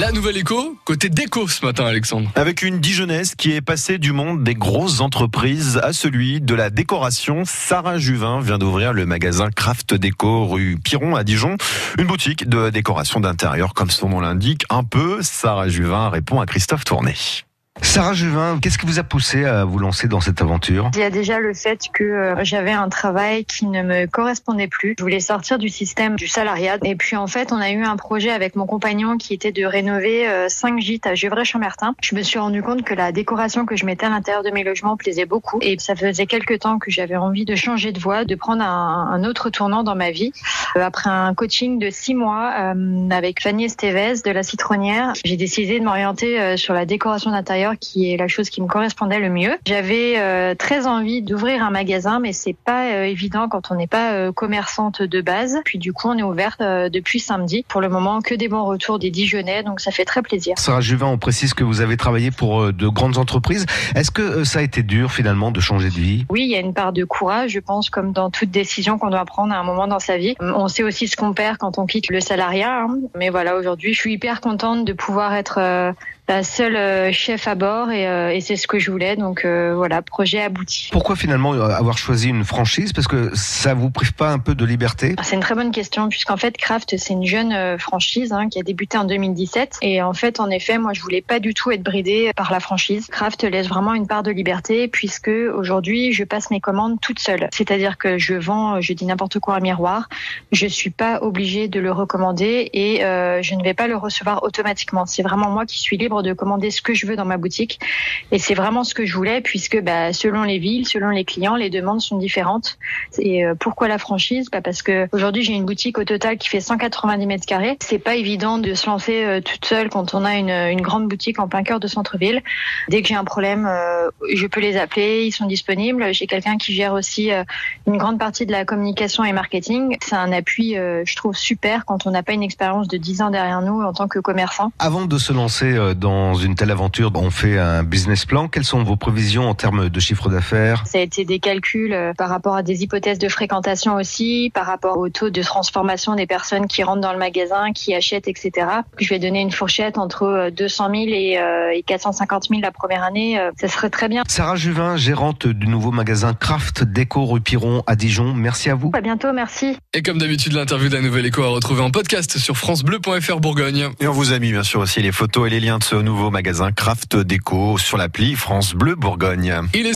La nouvelle écho, côté déco ce matin, Alexandre. Avec une Dijonnaise qui est passée du monde des grosses entreprises à celui de la décoration. Sarah Juvin vient d'ouvrir le magasin Craft Déco rue Piron à Dijon. Une boutique de décoration d'intérieur, comme son nom l'indique, un peu. Sarah Juvin répond à Christophe Tourné. Sarah Juvin, qu'est-ce qui vous a poussé à vous lancer dans cette aventure? Il y a déjà le fait que euh, j'avais un travail qui ne me correspondait plus. Je voulais sortir du système du salariat. Et puis en fait, on a eu un projet avec mon compagnon qui était de rénover euh, cinq gîtes à Gevrey-Chambertin. Je me suis rendu compte que la décoration que je mettais à l'intérieur de mes logements plaisait beaucoup. Et ça faisait quelques temps que j'avais envie de changer de voie, de prendre un, autre tournant dans ma vie. Euh, après un coaching de six mois avec Fanny Estevez de la Citronnière, j'ai décidé de m'orienter sur la décoration d'intérieur qui est la chose qui me correspondait le mieux. J'avais euh, très envie d'ouvrir un magasin, mais c'est pas euh, évident quand on n'est pas euh, commerçante de base. Puis du coup, on est ouverte depuis samedi. Pour le moment, que des bons retours des Dijonais, donc ça fait très plaisir. Sarah Juvin, on précise que vous avez travaillé pour de grandes entreprises. Est-ce que ça a été dur finalement de changer de vie? Oui, il y a une part de courage, je pense, comme dans toute décision qu'on doit prendre à un moment dans sa vie. On sait aussi ce qu'on perd quand on quitte le salariat. Hein. Mais voilà, aujourd'hui, je suis hyper contente de pouvoir être la seule euh, chef à bord et, euh, et c'est ce que je voulais. Donc euh, voilà, projet abouti. Pourquoi finalement avoir choisi une franchise? Parce que ça vous prive pas un peu de liberté? C'est une très bonne question puisqu'en fait Kraft c'est une jeune franchise hein, qui a débuté en 2017 et en fait en effet moi je voulais pas du tout être bridée par la franchise. Kraft laisse vraiment une part de liberté puisque aujourd'hui je passe mes commandes toute seule. C'est-à-dire que je vends, je dis n'importe quoi un miroir, je suis pas obligée de le recommander et euh, je ne vais pas le recevoir automatiquement. C'est vraiment moi qui suis libre de commander ce que je veux dans ma boutique. Et c'est vraiment ce que je voulais, puisque bah, selon les villes, selon les clients, les demandes sont différentes. Et euh, pourquoi la franchise? Bah, Parce que aujourd'hui, j'ai une boutique au total qui fait 190 mètres carrés. C'est pas évident de se lancer euh, toute seule quand on a une, grande boutique en plein cœur de centre-ville. Dès que j'ai un problème, euh, je peux les appeler, ils sont disponibles. J'ai quelqu'un qui gère aussi une grande partie de la communication et marketing. C'est un appui, je trouve, super quand on n'a pas une expérience de 10 ans derrière nous en tant que commerçant. Avant de se lancer dans dans une telle aventure On fait un business plan. Quelles sont vos prévisions en termes de chiffre d'affaires? Ça a été des calculs euh, par rapport à des hypothèses de fréquentation aussi, par rapport au taux de transformation des personnes qui rentrent dans le magasin, qui achètent, etc. Je vais donner une fourchette entre 200 000 et 450 000 la première année. Euh, ça serait très bien. Sarah Juvin, gérante du nouveau magasin Craft Déco rue Piron à Dijon. Merci à vous. À bientôt, merci. Et comme d'habitude, l'interview de la Nouvelle Éco à retrouver en podcast sur francebleu.fr Bourgogne. Et on vous a mis bien sûr aussi les photos et les liens de ce nouveau magasin Craft Déco sur l'appli France Bleu Bourgogne.